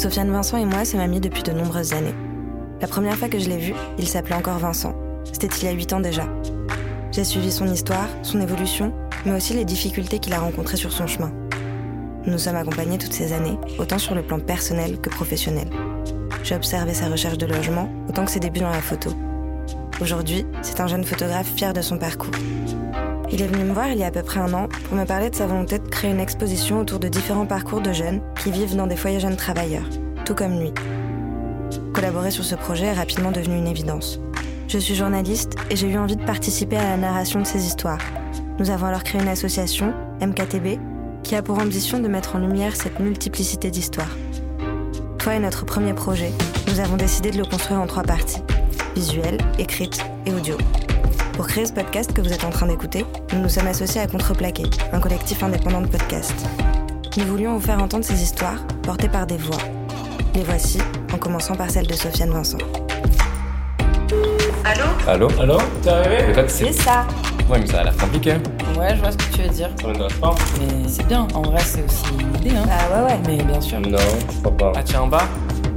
Sofiane Vincent et moi sommes amis depuis de nombreuses années. La première fois que je l'ai vu, il s'appelait encore Vincent. C'était il y a 8 ans déjà. J'ai suivi son histoire, son évolution, mais aussi les difficultés qu'il a rencontrées sur son chemin. Nous nous sommes accompagnés toutes ces années, autant sur le plan personnel que professionnel. J'ai observé sa recherche de logement, autant que ses débuts dans la photo. Aujourd'hui, c'est un jeune photographe fier de son parcours. Il est venu me voir il y a à peu près un an pour me parler de sa volonté de créer une exposition autour de différents parcours de jeunes qui vivent dans des foyers jeunes travailleurs, tout comme lui. Collaborer sur ce projet est rapidement devenu une évidence. Je suis journaliste et j'ai eu envie de participer à la narration de ces histoires. Nous avons alors créé une association, MKTB, qui a pour ambition de mettre en lumière cette multiplicité d'histoires. Toi et notre premier projet, nous avons décidé de le construire en trois parties, visuelle, écrite et audio. Pour créer ce podcast que vous êtes en train d'écouter, nous nous sommes associés à Contreplaqué, un collectif indépendant de podcasts. Nous voulions vous faire entendre ces histoires portées par des voix. Les voici, en commençant par celle de Sofiane Vincent. Allô? Allô? Allô? T'es arrivé? Toi, c'est... C'est ça Ouais, mais ça a l'air compliqué. Ouais, je vois ce que tu veux dire. Ça m'intéresse pas. Mais c'est bien, en vrai, c'est aussi une idée, hein. Bah ouais ouais. Mais bien sûr. Non, je crois pas. Ah, tiens, en bas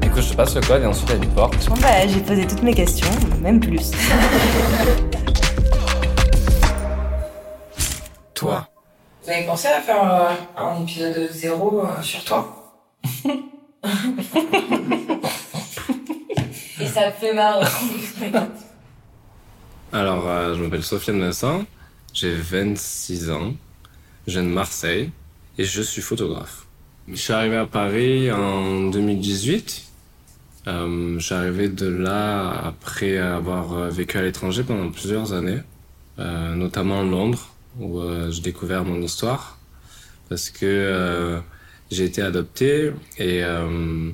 Écoute, je te passe le code et ensuite il y a une porte. Bon bah j'ai posé toutes mes questions, même plus. Vous avez pensé à faire euh, un épisode zéro euh, sur toi Et ça me fait marrer. Alors, euh, je m'appelle Sofiane Vincent, j'ai 26 ans, je viens de Marseille et je suis photographe. Je suis arrivé à Paris en 2018. Euh, je suis arrivé de là après avoir vécu à l'étranger pendant plusieurs années, euh, notamment Londres, où euh, j'ai découvert mon histoire, parce que euh, j'ai été adopté et, euh,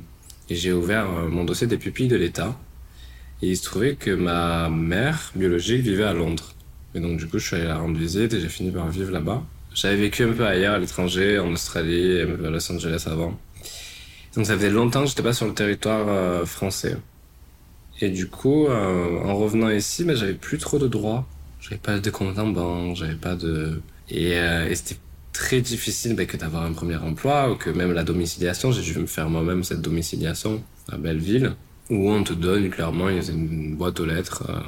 j'ai ouvert euh, mon dossier des pupilles de l'État. Et il se trouvait que ma mère biologique vivait à Londres. Et donc du coup, je suis allé la rendre visite et j'ai fini par vivre là-bas. J'avais vécu un peu ailleurs, à l'étranger, en Australie, et à Los Angeles avant. Donc ça faisait longtemps que j'étais pas sur le territoire français. Et du coup, en revenant ici, ben, j'avais plus trop de droits. J'avais pas de compte en banque, j'avais pas de... Et, euh, c'était très difficile ben, que d'avoir un premier emploi, ou que même la domiciliation, j'ai dû me faire moi-même cette domiciliation à Belleville, où on te donne clairement une boîte aux lettres, euh,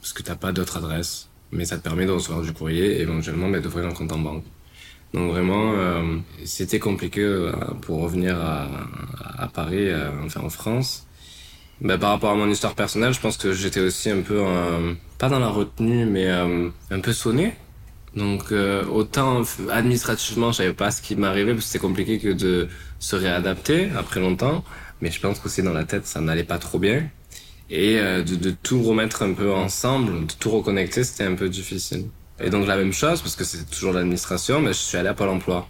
parce que t'as pas d'autre adresse. Mais ça te permet de recevoir du courrier et éventuellement ben, d'ouvrir un compte en banque. Donc vraiment, euh, c'était compliqué pour revenir à, à Paris, enfin en France. Ben, par rapport à mon histoire personnelle, je pense que j'étais aussi un peu, euh, pas dans la retenue, mais euh, un peu sonné. Donc euh, autant administrativement, je savais pas ce qui m'arrivait, parce que c'était compliqué que de se réadapter après longtemps. Mais je pense qu'aussi dans la tête, ça n'allait pas trop bien. Et euh, de, de tout remettre un peu ensemble, de tout reconnecter, c'était un peu difficile. Et donc la même chose, parce que c'est toujours l'administration, mais je suis allé à Pôle emploi.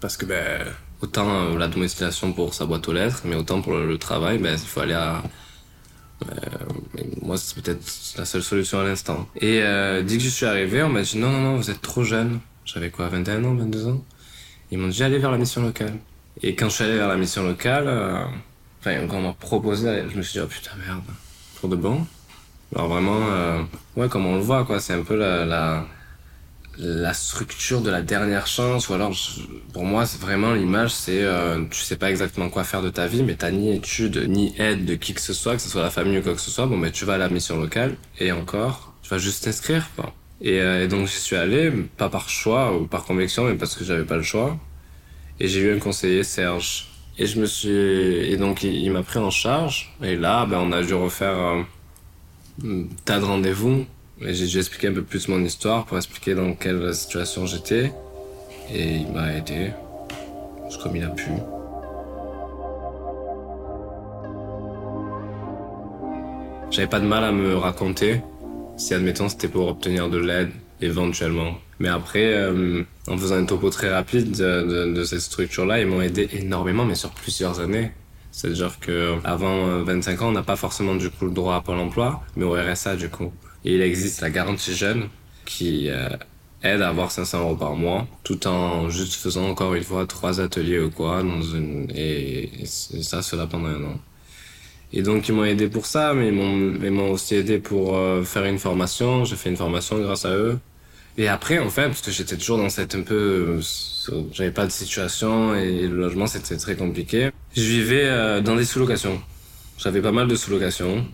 Parce que ben, autant euh, la domiciliation pour sa boîte aux lettres, mais autant pour le, travail, ben, il faut aller à... euh, moi, c'est peut-être la seule solution à l'instant. Et euh, dès que je suis arrivé, on m'a dit non, non, non, vous êtes trop jeune. J'avais quoi, 21 ans, 22 ans? Ils m'ont dit allez vers la mission locale. Et quand je suis allé vers la mission locale, enfin, quand on m'a proposé, je me suis dit oh putain merde, pour de bon? Alors vraiment, ouais, comme on le voit, quoi, c'est un peu la, la structure de la dernière chance, ou alors, pour moi, c'est vraiment l'image, c'est, euh, tu sais pas exactement quoi faire de ta vie, mais t'as ni étude, ni aide de qui que ce soit, que ce soit la famille ou quoi que ce soit, bon, mais tu vas à la mission locale, et encore, tu vas juste t'inscrire, quoi. Et, euh, et donc, j'y suis allé, pas par choix ou par conviction, mais parce que j'avais pas le choix. Et j'ai eu un conseiller, Serge. Et je me suis, et donc, il, il m'a pris en charge, et là, ben, on a dû refaire, euh, tas de rendez-vous. J'ai dû expliquer un peu plus mon histoire pour expliquer dans quelle situation j'étais. Et il m'a aidé, comme il a pu. J'avais pas de mal à me raconter, si admettons c'était pour obtenir de l'aide, éventuellement. Mais après, euh, en faisant un topo très rapide de, cette structure-là, ils m'ont aidé énormément, mais sur plusieurs années. C'est-à-dire que avant euh, 25 ans, on n'a pas forcément du coup le droit à Pôle emploi, mais au RSA du coup. Il existe la garantie jeune qui euh, aide à avoir 500 euros par mois, tout en juste faisant encore une fois trois ateliers ou quoi, dans et, ça cela pendant un an. Et donc ils m'ont aidé pour ça, mais ils m'ont aussi aidé pour euh, faire une formation. J'ai fait une formation grâce à eux. Et après, en fait, parce que j'étais toujours dans cette un peu, j'avais pas de situation et le logement c'était très compliqué. Je vivais euh, dans des sous-locations. J'avais pas mal de sous-locations.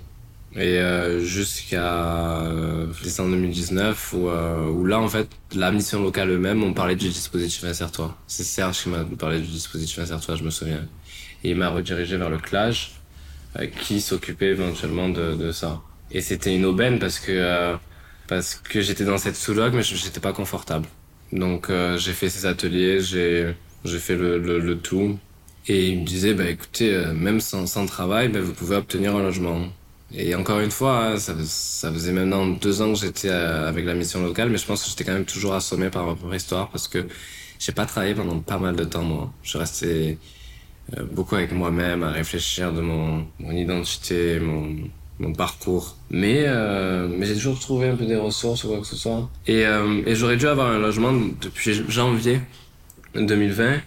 Et euh, jusqu'à euh, décembre 2019, où, euh, où là, en fait, la mission locale eux-mêmes, on parlait du dispositif Insère-toi. C'est Serge qui m'a parlé du dispositif Insère-toi, je me souviens. Et il m'a redirigé vers le CLAGE, qui s'occupait éventuellement de, ça. Et c'était une aubaine parce que parce que j'étais dans cette sous-loc, mais j'étais pas confortable. Donc j'ai fait ces ateliers, j'ai j'ai fait le, tout. Et il me disait, bah écoutez, même sans, sans travail, bah, vous pouvez obtenir un logement. Et encore une fois, hein, ça, faisait maintenant deux ans que j'étais avec la mission locale, mais je pense que j'étais quand même toujours assommé par votre histoire parce que j'ai pas travaillé pendant pas mal de temps, moi. Je restais euh, beaucoup avec moi-même à réfléchir de mon, identité, mon, parcours. Mais, euh, mais j'ai toujours trouvé un peu des ressources ou quoi que ce soit. Et, euh, et j'aurais dû avoir un logement depuis janvier 2020,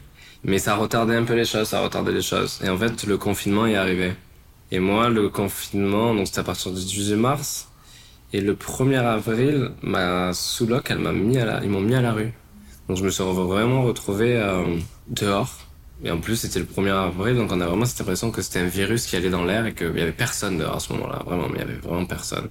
mais ça retardait un peu les choses, ça retardait les choses. Et en fait, le confinement est arrivé. Et moi, le confinement, donc c'était à partir du 18 mars. Et le 1er avril, ma sous-loc, elle m'a mis à la, ils m'ont mis à la rue. Donc je me suis vraiment retrouvé euh, dehors. Et en plus, c'était le 1er avril, donc on a vraiment cette impression que c'était un virus qui allait dans l'air et qu'il y avait personne dehors à ce moment-là. Vraiment, il y avait vraiment personne.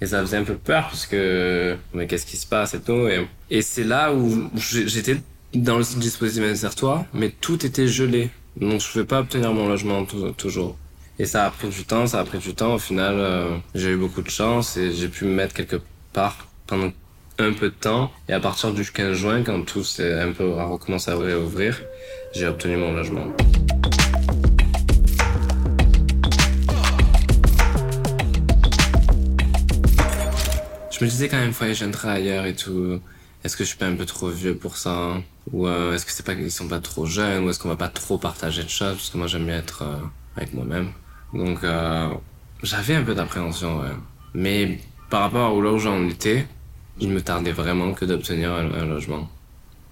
Et ça faisait un peu peur parce que, mais qu'est-ce qui se passe et tout. Et, c'est là où j'étais dans le dispositif insère mais tout était gelé. Donc je pouvais pas obtenir mon logement toujours. Et ça a pris du temps, ça a pris du temps. Au final, euh, j'ai eu beaucoup de chance et j'ai pu me mettre quelque part pendant un peu de temps. Et à partir du 15 juin, quand tout s'est un peu recommencé à réouvrir, j'ai obtenu mon logement. Je me disais quand même, faut aller jeune travailleur et tout. Est-ce que je suis pas un peu trop vieux pour ça? Ou euh, est-ce que c'est pas qu'ils sont pas trop jeunes? Ou est-ce qu'on va pas trop partager de choses? Parce que moi j'aime bien être euh, avec moi-même. Donc euh, j'avais un peu d'appréhension, ouais. Mais par rapport à là où j'en étais, il me tardait vraiment que d'obtenir un, logement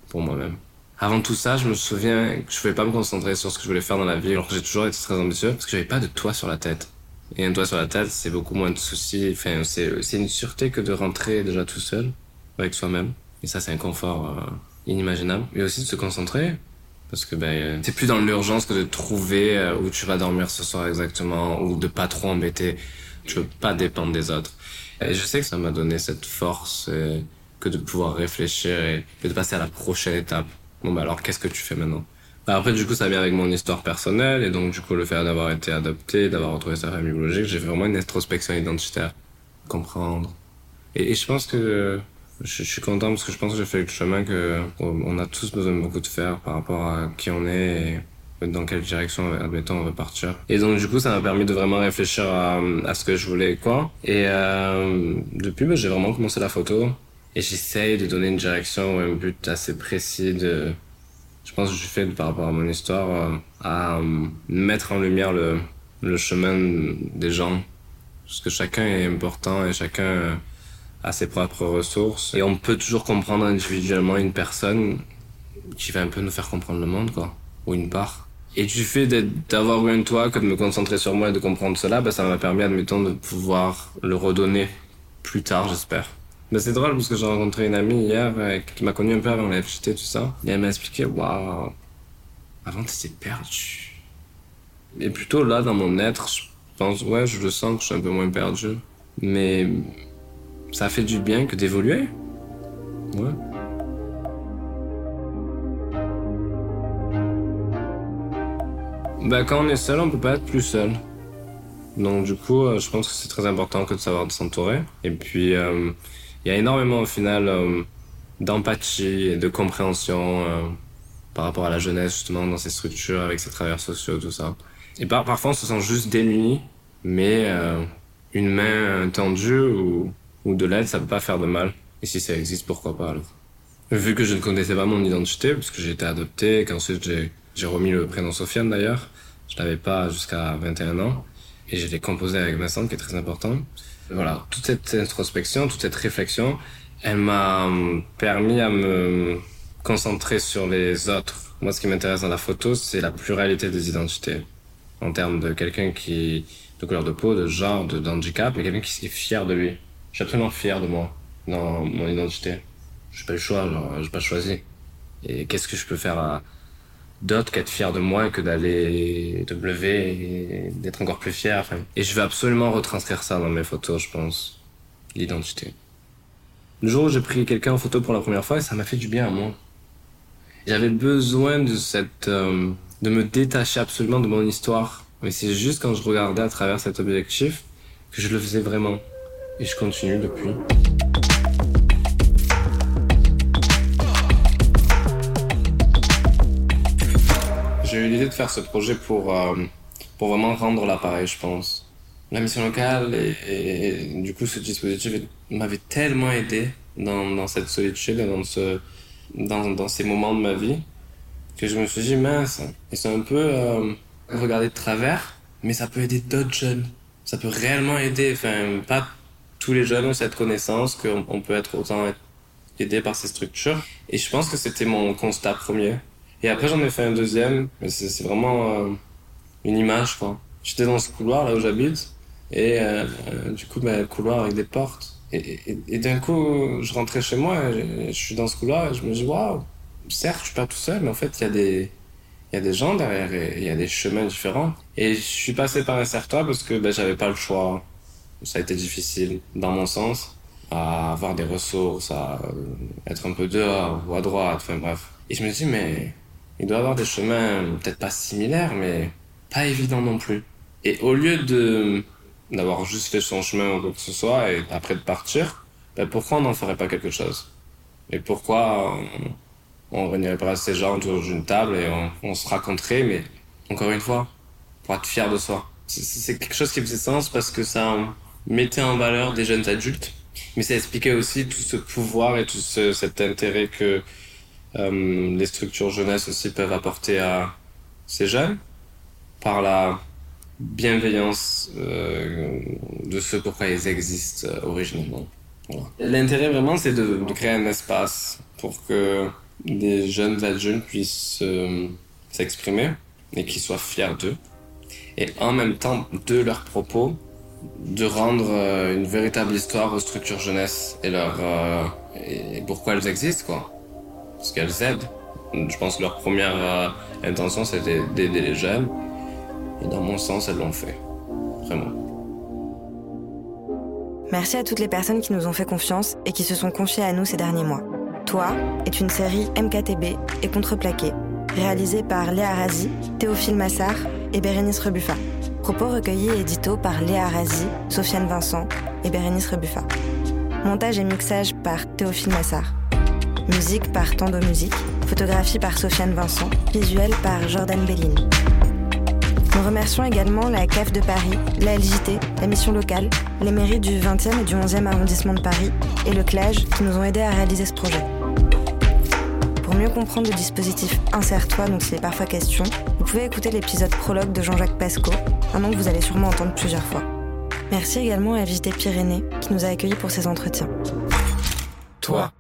pour moi-même. Avant tout ça, je me souviens que je pouvais pas me concentrer sur ce que je voulais faire dans la vie. Alors j'ai toujours été très ambitieux parce que j'avais pas de toit sur la tête. Et un toit sur la tête, c'est beaucoup moins de soucis. Enfin, c'est une sûreté que de rentrer déjà tout seul avec soi-même. Et ça, c'est un confort euh, inimaginable. Et aussi de se concentrer parce que ben c'est plus dans l'urgence que de trouver euh, où tu vas dormir ce soir exactement ou de pas trop embêter. Tu veux pas dépendre des autres. Et je sais que ça m'a donné cette force et que de pouvoir réfléchir et, de passer à la prochaine étape. Bon bah alors qu'est-ce que tu fais maintenant? Bah, Après du coup ça vient avec mon histoire personnelle et donc du coup le fait d'avoir été adopté, d'avoir retrouvé sa famille biologique, j'ai vraiment une introspection identitaire, comprendre. Et je pense que je, suis content parce que je pense que j'ai fait le chemin que on a tous besoin de beaucoup de faire par rapport à qui on est et dans quelle direction, admettons, on veut partir. Et donc, du coup, ça m'a permis de vraiment réfléchir à, ce que je voulais, quoi. Et euh, depuis, bah, j'ai vraiment commencé la photo. Et j'essaye de donner une direction ou un but assez précis de... Je pense que je fais par rapport à mon histoire, euh, à euh, mettre en lumière le chemin des gens. Parce que chacun est important et chacun à ses propres ressources. Et on peut toujours comprendre individuellement une personne qui va un peu nous faire comprendre le monde, quoi. Ou une part. Et du fait d'avoir eu un toit, que de me concentrer sur moi et de comprendre cela, bah, ça m'a permis, admettons, de pouvoir le redonner plus tard, j'espère. Mais c'est drôle parce que j'ai rencontré une amie hier euh, qui m'a connu un peu avant la FGT, tout ça. Et elle m'a expliqué, waouh, avant t'étais perdu. Et plutôt là, dans mon être, je pense, ouais, je le sens que je suis un peu moins perdu. Mais ça fait du bien que d'évoluer. Ouais. Bah, quand on est seul, on peut pas être plus seul. Donc, du coup, euh, je pense que c'est très important que de savoir s'entourer. Et puis, euh, il y a énormément, au final, euh, d'empathie et de compréhension par rapport à la jeunesse, justement, dans ces structures, avec ses travailleurs sociaux, tout ça. Et par, parfois, on se sent juste démuni, mais une main tendue ou ou de l'aide, ça peut pas faire de mal. Et si ça existe, pourquoi pas alors? Vu que je ne connaissais pas mon identité, parce que j'ai été adopté, qu'ensuite j'ai, remis le prénom Sofiane d'ailleurs, je l'avais pas jusqu'à 21 ans, et je l'ai composé avec Vincent, qui est très important. Voilà, toute cette introspection, toute cette réflexion, elle m'a permis à me concentrer sur les autres. Moi, ce qui m'intéresse dans la photo, c'est la pluralité des identités. En termes de quelqu'un qui, de couleur de peau, de genre, de, d'handicap, et quelqu'un qui est fier de lui. Je suis absolument fier de moi, dans mon identité. j'ai pas le choix, genre, j'ai pas choisi. Et qu'est-ce que je peux faire à d'autre qu'être fier de moi que d'aller de me lever et d'être encore plus fier. Et je vais absolument retranscrire ça dans mes photos, je pense. L'identité. Le jour où j'ai pris quelqu'un en photo pour la première fois, ça m'a fait du bien à moi. J'avais besoin de cette, euh, de me détacher absolument de mon histoire. Mais c'est juste quand je regardais à travers cet objectif que je le faisais vraiment. Et je continue depuis. J'ai eu l'idée de faire ce projet pour, euh, pour vraiment rendre l'appareil, je pense. La mission locale et, du coup ce dispositif m'avait tellement aidé dans, cette solitude, dans, ce, dans, ces moments de ma vie, que je me suis dit, mince, ils sont un peu euh, de travers, mais ça peut aider d'autres jeunes. Ça peut réellement aider. Enfin, pas tous les jeunes ont cette connaissance qu'on peut être autant aidé par ces structures. Et je pense que c'était mon constat premier. Et après, j'en ai fait un deuxième, mais c'est vraiment euh, une image, quoi. J'étais dans ce couloir, là où j'habite, et euh, euh, du coup, ben, couloir avec des portes. Et, d'un coup, je rentrais chez moi, et je, suis dans ce couloir, et je me dis, waouh, certes, je suis pas tout seul, mais en fait, il y a des... Il y a des gens derrière et il y a des chemins différents. Et je suis passé par un certain parce que ben, j'avais pas le choix. Ça a été difficile, dans mon sens, à avoir des ressources, à être un peu dehors ou à droite, enfin bref. Et je me dis, mais il doit avoir des chemins peut-être pas similaires, mais pas évidents non plus. Et au lieu de d'avoir juste fait son chemin ou quoi que ce soit et après de partir, ben pourquoi on n'en ferait pas quelque chose? Et pourquoi on, on réunirait pas ces gens autour d'une table et on, on, se raconterait, mais encore une fois, pour être fier de soi? C'est quelque chose qui faisait sens parce que ça mettait en valeur des jeunes adultes, mais ça expliquait aussi tout ce pouvoir et tout ce, cet intérêt que euh, les structures jeunesse aussi peuvent apporter à ces jeunes par la bienveillance euh, de ce pourquoi ils existent euh, originellement. L'intérêt vraiment, c'est de, créer un espace pour que des jeunes adultes puissent s'exprimer et qu'ils soient fiers d'eux. Et en même temps, de leurs propos, de rendre euh, une véritable histoire aux structures jeunesse et leur euh, et pourquoi elles existent quoi parce qu'elles aident. Je pense que leur première euh, intention, c'était d'aider les jeunes. Et dans mon sens, elles l'ont fait. Vraiment. Merci à toutes les personnes qui nous ont fait confiance et qui se sont confiées à nous ces derniers mois. Toi est une série MKTB et Contreplaqué, réalisée par Léa Razi, Théophile Massard et Bérénice Rebuffa. Propos recueillis et édito par Léa Razi, Sofiane Vincent et Bérénice Rebuffa. Montage et mixage par Théophile Massard. Musique par Tando Musique, photographie par Sofiane Vincent, visuel par Jordan Bellin. Nous remercions également la CAF de Paris, la LJT, la mission locale, les mairies du 20e et du 11e arrondissement de Paris et le CLAGE qui nous ont aidés à réaliser ce projet. Mieux comprendre le dispositif Insère-toi dont il est parfois question, vous pouvez écouter l'épisode prologue de Jean-Jacques Pasco, un nom que vous allez sûrement entendre plusieurs fois. Merci également à LJT Pyrénées qui nous a accueillis pour ces entretiens. Toi